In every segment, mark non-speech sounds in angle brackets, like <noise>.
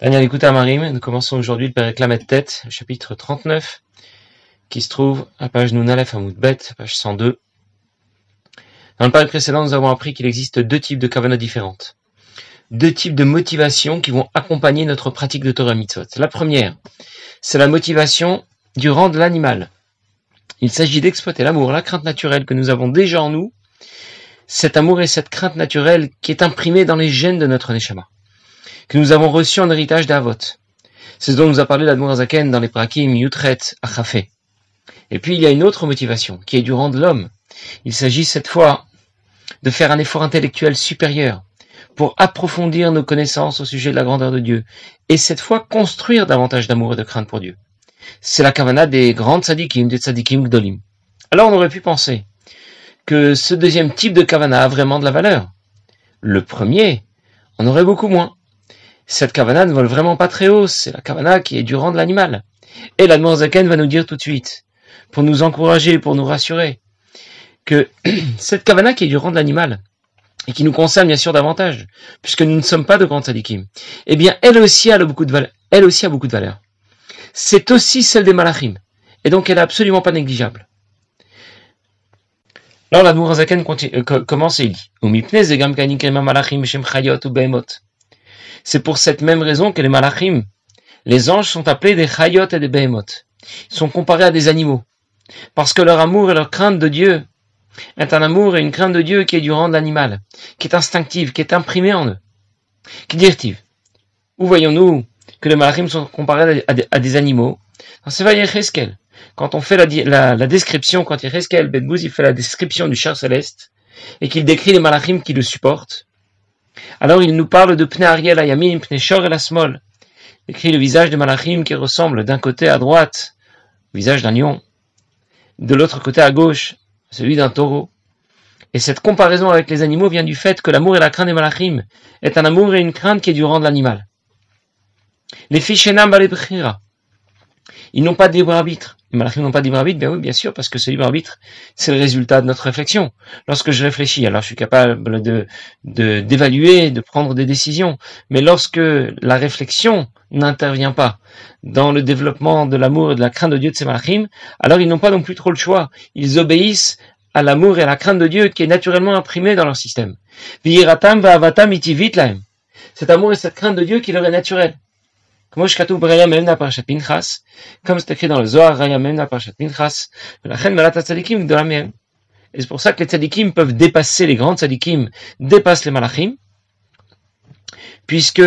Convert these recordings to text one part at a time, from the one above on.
Daniel écoute Marim, nous commençons aujourd'hui le Père de Tête, chapitre 39, qui se trouve à page Nounalef Bet, page 102. Dans le père précédent, nous avons appris qu'il existe deux types de kavanah différentes. Deux types de motivations qui vont accompagner notre pratique de Torah Mitzvot. La première, c'est la motivation du rang de l'animal. Il s'agit d'exploiter l'amour, la crainte naturelle que nous avons déjà en nous, cet amour et cette crainte naturelle qui est imprimée dans les gènes de notre Neshama que nous avons reçu en héritage d'Avot. C'est ce dont nous a parlé l'Admour dans les Prakim Yutret Achafé. Et puis il y a une autre motivation, qui est du rang de l'homme. Il s'agit cette fois de faire un effort intellectuel supérieur pour approfondir nos connaissances au sujet de la grandeur de Dieu, et cette fois construire davantage d'amour et de crainte pour Dieu. C'est la kavana des grandes tzadikim, des tzadikim gdolim. Alors on aurait pu penser que ce deuxième type de kavana a vraiment de la valeur. Le premier en aurait beaucoup moins cette kavana ne vole vraiment pas très haut, c'est la kavana qui est du rang de l'animal. Et la Zaken va nous dire tout de suite, pour nous encourager, pour nous rassurer, que <clears throat> cette kavana qui est du rang de l'animal, et qui nous concerne bien sûr davantage, puisque nous ne sommes pas de grands sadikim, eh bien, elle aussi a beaucoup de valeur. C'est aussi celle des malachim. Et donc, elle est absolument pas négligeable. Alors, la Zaken euh, commence et dit, c'est pour cette même raison que les malachim, les anges sont appelés des chayot et des behemoth. Ils sont comparés à des animaux. Parce que leur amour et leur crainte de Dieu est un amour et une crainte de Dieu qui est du rang de l'animal, qui est instinctive, qui est imprimée en eux. Qui dit Où voyons-nous que les malachim sont comparés à des, animaux? Dans Sevaïe Cheskel, quand on fait la, description, quand Yecheskel Ben il fait la description du char céleste, et qu'il décrit les malachim qui le supportent, alors il nous parle de Pne Ariel Ayamim, Pne Shor et Smol. Écrit le visage de Malachim qui ressemble d'un côté à droite, au visage d'un lion, de l'autre côté à gauche, celui d'un taureau. Et cette comparaison avec les animaux vient du fait que l'amour et la crainte des Malachim est un amour et une crainte qui est du rang de l'animal. Les Fishenam Balebchira, ils n'ont pas de libre arbitre. Les malachim n'ont pas de libre arbitre, bien oui, bien sûr, parce que ce libre arbitre, c'est le résultat de notre réflexion. Lorsque je réfléchis, alors je suis capable de, d'évaluer, de, prendre des décisions. Mais lorsque la réflexion n'intervient pas dans le développement de l'amour et de la crainte de Dieu de ces malachim, alors ils n'ont pas non plus trop le choix. Ils obéissent à l'amour et à la crainte de Dieu qui est naturellement imprimé dans leur système. Cet amour et cette crainte de Dieu qui leur est naturel. Comme c'est écrit dans le Zohar, Et c'est pour ça que les tzadikim peuvent dépasser les grands tzadikim, dépassent les malachim, puisque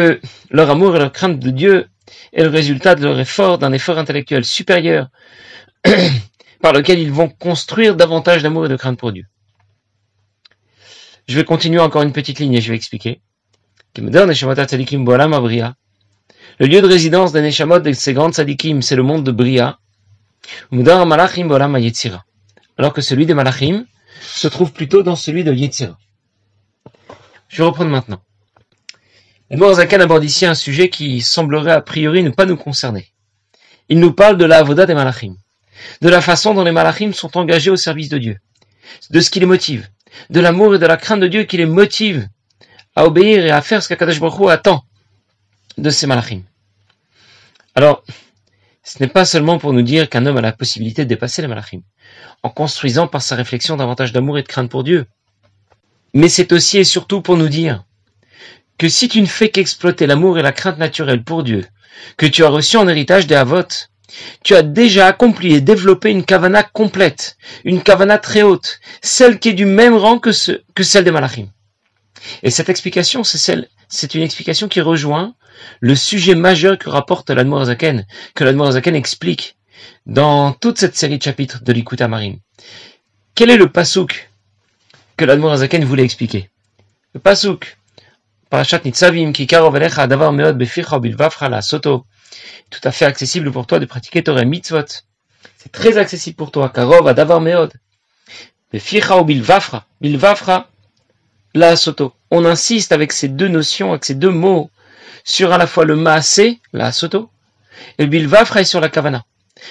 leur amour et leur crainte de Dieu est le résultat de leur effort, d'un effort intellectuel supérieur, <coughs> par lequel ils vont construire davantage d'amour et de crainte pour Dieu. Je vais continuer encore une petite ligne et je vais expliquer. Le lieu de résidence des Neshamot de ces grandes sadikim, c'est le monde de Bria. Alors que celui des Malachim se trouve plutôt dans celui de Yetzira. Je vais reprendre maintenant. Le Zakan aborde ici un sujet qui semblerait a priori ne pas nous concerner. Il nous parle de la avoda des Malachim, de la façon dont les Malachim sont engagés au service de Dieu, de ce qui les motive, de l'amour et de la crainte de Dieu qui les motive à obéir et à faire ce qu'Akadosh Baruch attend de ces malachim. Alors, ce n'est pas seulement pour nous dire qu'un homme a la possibilité de dépasser les malachim, en construisant par sa réflexion davantage d'amour et de crainte pour Dieu, mais c'est aussi et surtout pour nous dire que si tu ne fais qu'exploiter l'amour et la crainte naturelle pour Dieu, que tu as reçu en héritage des Havot, tu as déjà accompli et développé une kavana complète, une kavana très haute, celle qui est du même rang que, celle des malachim. Et cette explication, c'est une explication qui rejoint le sujet majeur que rapporte l'Admorazaken, que l'Admorazaken explique dans toute cette série de chapitres de l'Ikuta Marim. Quel est le pasouk que l'Admorazaken voulait expliquer? Le pasouk, parashat nitzavim, ki karov davar meod beficha la soto, tout à fait accessible pour toi de pratiquer Torah mitzvot. C'est très accessible pour toi, karov davar meod. Beficha bilvafra, bilvafra la soto. On insiste avec ces deux notions, avec ces deux mots, sur à la fois le maasé, la soto, et le bilvafra et sur la kavana.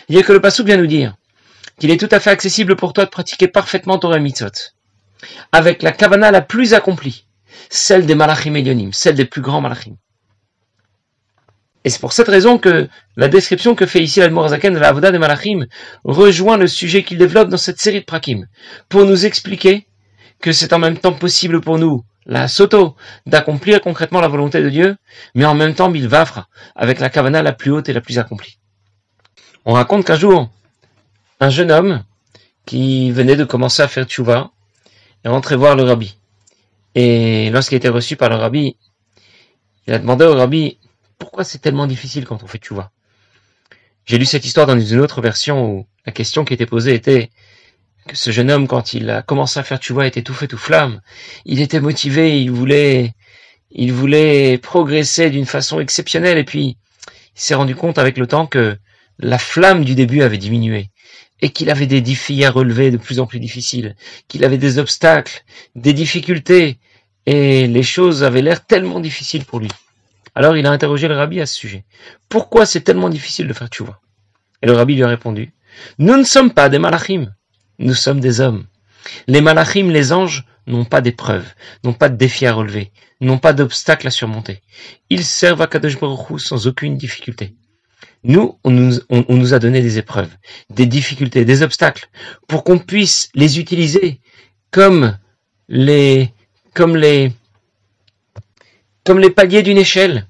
Il y a que le pasuk vient nous dire qu'il est tout à fait accessible pour toi de pratiquer parfaitement Torah mitzvot, avec la kavana la plus accomplie, celle des malachim elionim, celle des plus grands malachim. Et c'est pour cette raison que la description que fait ici l'Admorazaken de la Avoda de Malachim rejoint le sujet qu'il développe dans cette série de prakim, pour nous expliquer que c'est en même temps possible pour nous, la soto, d'accomplir concrètement la volonté de Dieu, mais en même temps bilvafra, avec la kavana la plus haute et la plus accomplie. On raconte qu'un jour, un jeune homme qui venait de commencer à faire tchouva est rentré voir le rabbi. Et lorsqu'il été reçu par le rabbi, il a demandé au rabbi pourquoi c'est tellement difficile quand on fait tchouva? J'ai lu cette histoire dans une autre version où la question qui était posée était ce jeune homme, quand il a commencé à faire tchouva, était tout fait tout flamme. Il était motivé, il voulait, il voulait progresser d'une façon exceptionnelle et puis il s'est rendu compte avec le temps que la flamme du début avait diminué et qu'il avait des défis à relever de plus en plus difficiles, qu'il avait des obstacles, des difficultés, et les choses avaient l'air tellement difficiles pour lui. Alors il a interrogé le rabbi à ce sujet. Pourquoi c'est tellement difficile de faire tchouva Et le rabbi lui a répondu, nous ne sommes pas des malachim, nous sommes des hommes. Les malachim, les anges, n'ont pas d'épreuves, n'ont pas de défis à relever, n'ont pas d'obstacles à surmonter. Ils servent à Kadosh Baruch sans aucune difficulté. Nous, on nous, on, nous, a donné des épreuves, des difficultés, des obstacles, pour qu'on puisse les utiliser comme les, comme les, comme les paliers d'une échelle,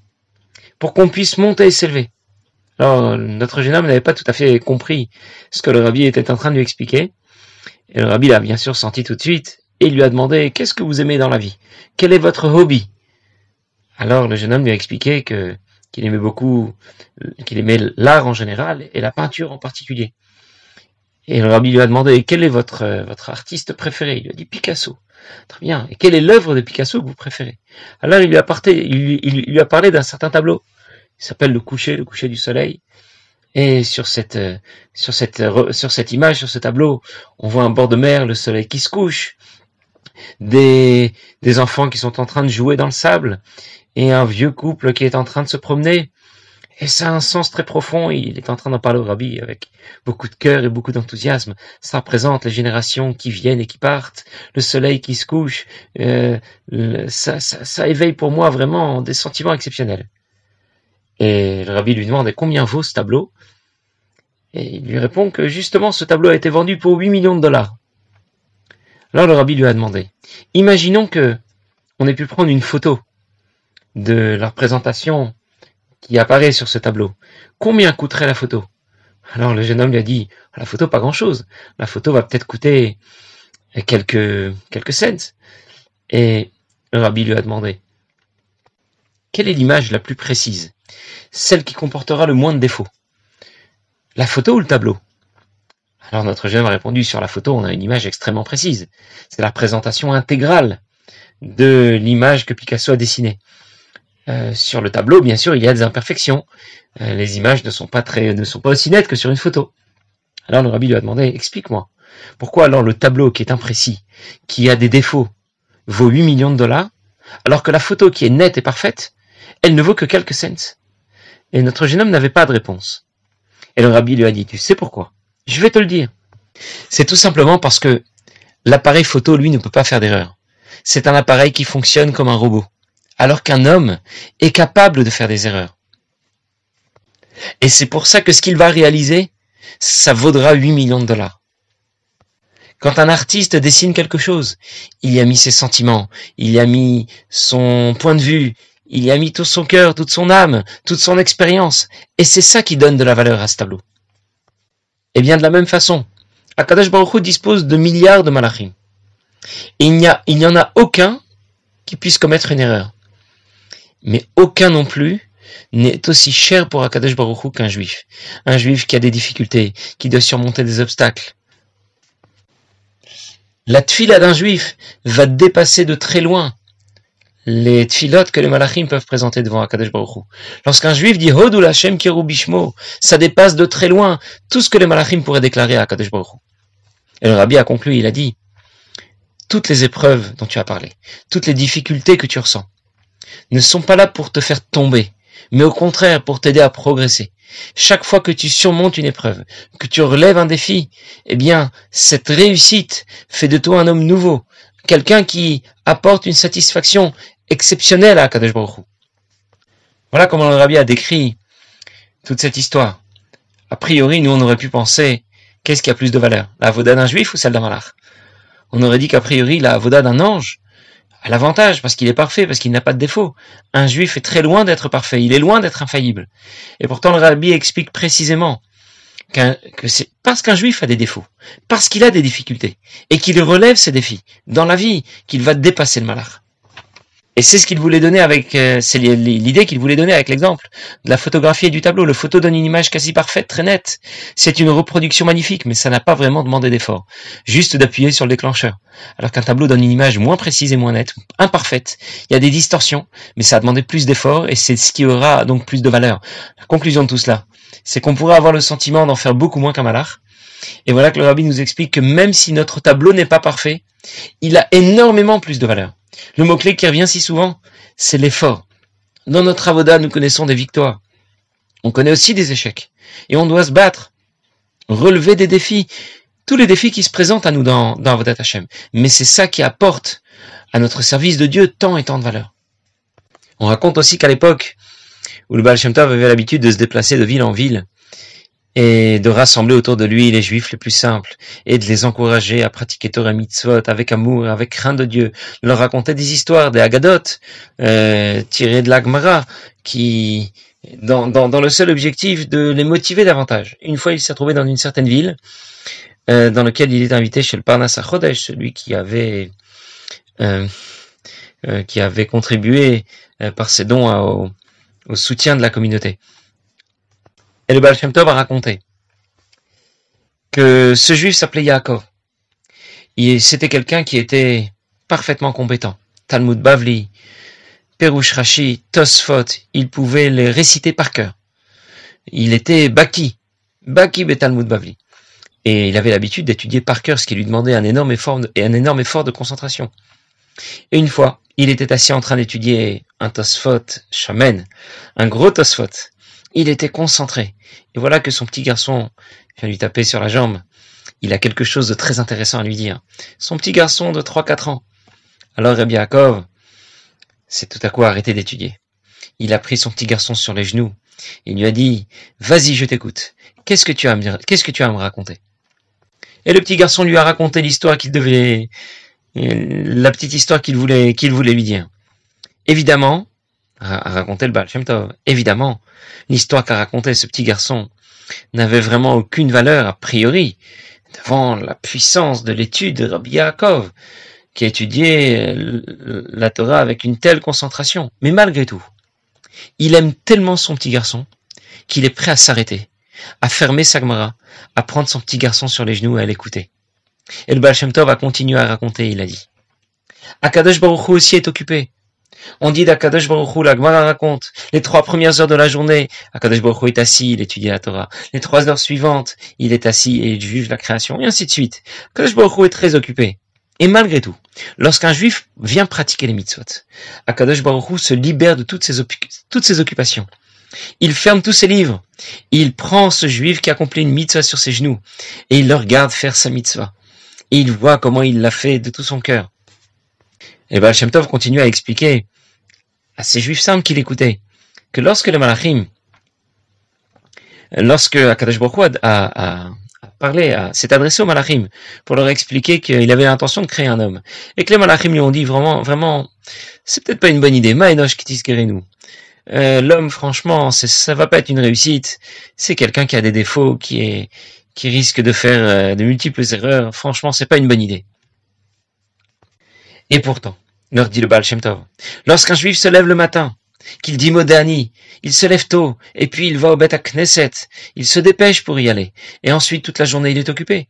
pour qu'on puisse monter et s'élever. Alors, notre jeune homme n'avait pas tout à fait compris ce que le rabbi était en train de lui expliquer. Et le rabbi l'a bien sûr senti tout de suite, et lui a demandé, qu'est-ce que vous aimez dans la vie? Quel est votre hobby? Alors, le jeune homme lui a expliqué qu'il aimait beaucoup, qu'il aimait l'art en général et la peinture en particulier. Et le rabbi lui a demandé quel est votre votre artiste préféré? Il lui a dit Picasso. Très bien. Et quelle est l'œuvre de Picasso que vous préférez? Alors il lui a il, lui a parlé d'un certain tableau. Il s'appelle le coucher, le coucher du soleil. Et sur cette sur cette sur cette image, sur ce tableau, on voit un bord de mer, le soleil qui se couche, des des enfants qui sont en train de jouer dans le sable et un vieux couple qui est en train de se promener. Et ça a un sens très profond. Il est en train d'en parler au rabbi avec beaucoup de cœur et beaucoup d'enthousiasme. Ça représente les générations qui viennent et qui partent, le soleil qui se couche. Euh, ça, ça, éveille pour moi vraiment des sentiments exceptionnels. Et le rabbi lui demande combien vaut ce tableau? Et il lui répond que justement ce tableau a été vendu pour 8 millions de dollars. Alors le rabbi lui a demandé, imaginons que on ait pu prendre une photo de la représentation qui apparaît sur ce tableau. Combien coûterait la photo? Alors le jeune homme lui a dit, la photo pas grand-chose. La photo va peut-être coûter quelques, quelques cents. Et le rabbi lui a demandé, quelle est l'image la plus précise? Celle qui comportera le moins de défauts. La photo ou le tableau? Alors notre jeune a répondu, sur la photo, on a une image extrêmement précise. C'est la présentation intégrale de l'image que Picasso a dessinée. Euh, sur le tableau, bien sûr, il y a des imperfections. Euh, les images ne sont pas très, ne sont pas aussi nettes que sur une photo. Alors le rabbi lui a demandé, explique-moi, pourquoi alors le tableau qui est imprécis, qui a des défauts, vaut 8 millions de dollars, alors que la photo qui est nette et parfaite, elle ne vaut que quelques cents? Et notre jeune homme n'avait pas de réponse. Et le rabbi lui a dit, tu sais pourquoi? Je vais te le dire. C'est tout simplement parce que l'appareil photo, lui, ne peut pas faire d'erreur. C'est un appareil qui fonctionne comme un robot alors qu'un homme est capable de faire des erreurs. Et c'est pour ça que ce qu'il va réaliser, ça vaudra 8 millions de dollars. Quand un artiste dessine quelque chose, il y a mis ses sentiments, il y a mis son point de vue, il y a mis tout son cœur, toute son âme, toute son expérience. Et c'est ça qui donne de la valeur à ce tableau. Et bien de la même façon, Akadash Baruch Hu dispose de milliards de malachim. Il n'y a, en a aucun qui puisse commettre une erreur mais aucun non plus n'est aussi cher pour Akadosh Baruch qu'un juif. Un juif qui a des difficultés, qui doit surmonter des obstacles. La tfila d'un juif va dépasser de très loin les tfilotes que les malachim peuvent présenter devant Akadosh Baruch Lorsqu'un juif dit Hodul Hashem Bishmo, ça dépasse de très loin tout ce que les malachim pourraient déclarer à Akadosh Baruch Et le rabbi a conclu, il a dit, toutes les épreuves dont tu as parlé, toutes les difficultés que tu ressens, ne sont pas là pour te faire tomber, mais au contraire pour t'aider à progresser. Chaque fois que tu surmontes une épreuve, que tu relèves un défi, eh bien, cette réussite fait de toi un homme nouveau, quelqu'un qui apporte une satisfaction exceptionnelle à Kadesh Baruch Voilà comment le Rabbi a décrit toute cette histoire. A priori, nous, on aurait pu penser, qu'est-ce qui a plus de valeur? La d'un juif ou celle d'un malach? On aurait dit qu'a priori, la d'un ange a l'avantage, parce qu'il est parfait, parce qu'il n'a pas de défaut. Un juif est très loin d'être parfait, il est loin d'être infaillible. Et pourtant, le rabbi explique précisément que c'est parce qu'un juif a des défauts, parce qu'il a des difficultés, et qu'il relève ses défis dans la vie, qu'il va dépasser le malach. Et c'est ce qu'il voulait donner avec, euh, c'est l'idée qu'il voulait donner avec l'exemple de la photographie et du tableau. Le photo donne une image quasi parfaite, très nette. C'est une reproduction magnifique, mais ça n'a pas vraiment demandé d'effort. Juste d'appuyer sur le déclencheur. Alors qu'un tableau donne une image moins précise et moins nette, imparfaite. Il y a des distorsions, mais ça a demandé plus d'effort et c'est ce qui aura donc plus de valeur. La conclusion de tout cela, c'est qu'on pourrait avoir le sentiment d'en faire beaucoup moins qu'un malard. Et voilà que le rabbi nous explique que même si notre tableau n'est pas parfait, il a énormément plus de valeur. Le mot-clé qui revient si souvent, c'est l'effort. Dans notre avoda, nous connaissons des victoires. On connaît aussi des échecs. Et on doit se battre, relever des défis, tous les défis qui se présentent à nous dans, dans Avodat Hashem. Mais c'est ça qui apporte à notre service de Dieu tant et tant de valeur. On raconte aussi qu'à l'époque où le Baal Shem avait l'habitude de se déplacer de ville en ville, et de rassembler autour de lui les juifs les plus simples et de les encourager à pratiquer Torah mitzvot avec amour, avec crainte de Dieu, leur raconter des histoires, des Agadot euh, tirées de l'Agmara qui dans, le seul objectif de les motiver davantage. Une fois, il s'est trouvé dans une certaine ville euh, dans laquelle il est invité chez le Parnas Chodesh, celui qui avait euh, euh qui avait contribué par ses dons au soutien de la communauté. Et le Baal Tov a raconté que ce juif s'appelait Yaakov. C'était quelqu'un qui était parfaitement compétent. Talmud Bavli, Perush Rashi, Tosfot, il pouvait les réciter par cœur. Il était Baki, Baki Talmud Bavli. Et il avait l'habitude d'étudier par cœur, ce qui lui demandait un énorme effort de, et un énorme effort de concentration. Et une fois, il était assis en train d'étudier un Tosfot Shamen, un gros Tosfot, il était concentré. Et voilà que son petit garçon vient lui taper sur la jambe. Il a quelque chose de très intéressant à lui dire. Son petit garçon de 3-4 ans. Alors Rabbi s'est tout à coup arrêté d'étudier. Il a pris son petit garçon sur les genoux. Et lui a dit, vas-y, je t'écoute. Qu'est-ce que tu as à me me raconter? Et le petit garçon lui a raconté l'histoire qu'il devait, la petite histoire qu'il voulait, qu'il voulait lui dire. Évidemment, a raconté le Baal. Évidemment, l'histoire qu'a raconté ce petit garçon n'avait vraiment aucune valeur a priori devant la puissance de l'étude de Rabbi Yaakov, qui étudiait la Torah avec une telle concentration. Mais malgré tout, il aime tellement son petit garçon qu'il est prêt à s'arrêter, à fermer sa Gemara, à prendre son petit garçon sur les genoux et à l'écouter. Et le Baal Tov a continué à raconter, il a dit. Akadosh Baruch Hu aussi est occupé. On dit d'Akadosh Baruch Hu, la Gemara raconte, les trois premières heures de la journée, Akadosh Baruch Hu est assis, il étudie la Torah. Les trois heures suivantes, il est assis et il juge la création, et ainsi de suite. Akadosh Baruch Hu est très occupé. Et malgré tout, lorsqu'un juif vient pratiquer les mitzvot, Akadosh Baruch Hu se libère de toutes ses, occupations. Il ferme tous ses livres. Il prend ce juif qui accomplit une mitzvah sur ses genoux et il le regarde faire sa mitzvah. Et il voit comment il l'a fait de tout son cœur. Et Baal Shem Tov continue à expliquer à ces juifs simples qui l'écoutaient que lorsque le Malachim, lorsque Akadosh Baruch a, a, parlé, s'est adressé aux Malachim pour leur expliquer qu'il avait l'intention de créer un homme, et que les Malachim lui ont dit vraiment, vraiment, c'est peut-être pas une bonne idée, Maenosh nous. Euh, l'homme, franchement, ça va pas être une réussite. C'est quelqu'un qui a des défauts, qui est, qui risque de faire euh, de multiples erreurs. Franchement, c'est pas une bonne idée. Et pourtant, leur dit le Baal. Lorsqu'un juif se lève le matin, qu'il dit Modani, il se lève tôt, et puis il va au Beth à Knesset, il se dépêche pour y aller, et ensuite toute la journée il est occupé.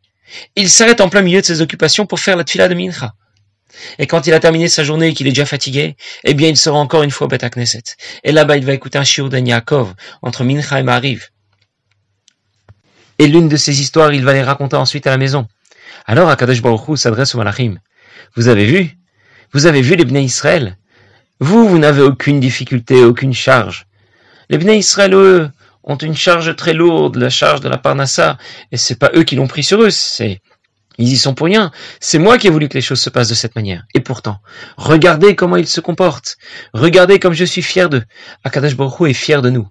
Il s'arrête en plein milieu de ses occupations pour faire la tfila de Mincha. Et quand il a terminé sa journée et qu'il est déjà fatigué, eh bien il sera encore une fois au Beth à Knesset. Et là-bas il va écouter un shiur d'Anyakov, entre Mincha et Mariv. Et l'une de ces histoires il va les raconter ensuite à la maison. Alors Akadosh Baruch s'adresse au Malachim. Vous avez vu vous avez vu les Bnei Israël? Vous, vous n'avez aucune difficulté, aucune charge. Les Bnei Israël, eux, ont une charge très lourde, la charge de la Parnassa, et c'est pas eux qui l'ont pris sur eux, c'est ils y sont pour rien. C'est moi qui ai voulu que les choses se passent de cette manière. Et pourtant, regardez comment ils se comportent. Regardez comme je suis fier d'eux. Akadash Baruch est fier de nous.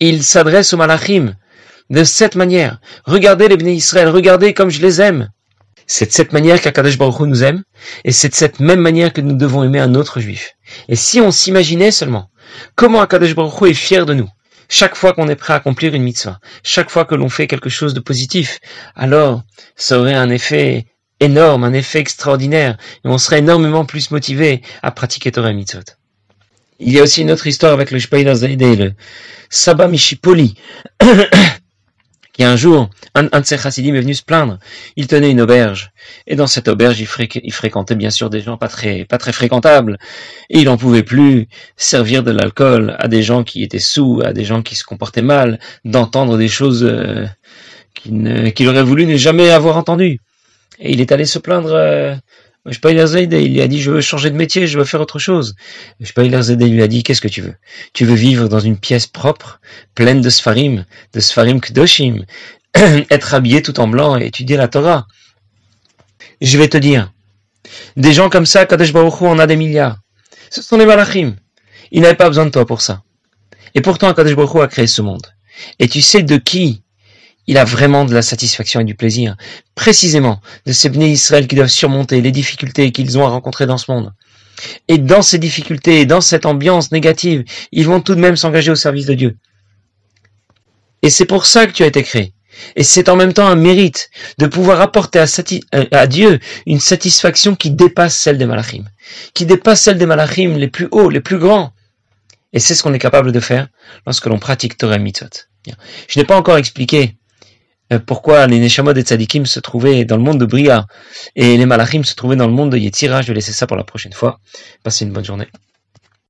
il s'adresse aux malachim de cette manière. Regardez les bénis Israël, regardez comme je les aime. C'est de cette manière qu'Akadosh Baruch nous aime, et c'est de cette même manière que nous devons aimer un autre juif. Et si on s'imaginait seulement comment Akadosh Baruch Hu est fier de nous, chaque fois qu'on est prêt à accomplir une mitzvah, chaque fois que l'on fait quelque chose de positif, alors ça aurait un effet énorme, un effet extraordinaire, et on serait énormément plus motivé à pratiquer Torah Mitzvot. Il y a aussi une autre histoire avec le Shpaïla Zaïdé, le Saba Mishipoli, <clears throat> qui un jour, un, de ses chassidim est venu se plaindre. Il tenait une auberge. Et dans cette auberge, il, fréquentait bien sûr des gens pas très, fréquentables. Et il n'en pouvait plus servir de l'alcool à des gens qui étaient sous, à des gens qui se comportaient mal, d'entendre des choses euh, qu'il aurait voulu ne jamais avoir entendues. Et il est allé se plaindre euh, il lui a dit, je veux changer de métier, je veux faire autre chose. il lui a dit, qu'est-ce que tu veux? Tu veux vivre dans une pièce propre, pleine de sfarim, de sfarim kdoshim, <clears throat> être habillé tout en blanc et étudier la Torah. Je vais te dire, des gens comme ça, Kadesh Baruch Hu en a des milliards. Ce sont les malachim. Il n'avait pas besoin de toi pour ça. Et pourtant, Kadesh Baruch Hu a créé ce monde. Et tu sais de qui il a vraiment de la satisfaction et du plaisir, précisément de ces bénis Israël qui doivent surmonter les difficultés qu'ils ont à rencontrer dans ce monde. Et dans ces difficultés, dans cette ambiance négative, ils vont tout de même s'engager au service de Dieu. Et c'est pour ça que tu as été créé. Et c'est en même temps un mérite de pouvoir apporter à, Dieu une satisfaction qui dépasse celle des malachim, qui dépasse celle des malachim les plus hauts, les plus grands. Et c'est ce qu'on est capable de faire lorsque l'on pratique Torah Mitzvot. Je n'ai pas encore expliqué pourquoi les Neshamot et Tzadikim se trouvaient dans le monde de Bria et les Malachim se trouvaient dans le monde de Yetzira. Je vais laisser ça pour la prochaine fois. Passez une bonne journée.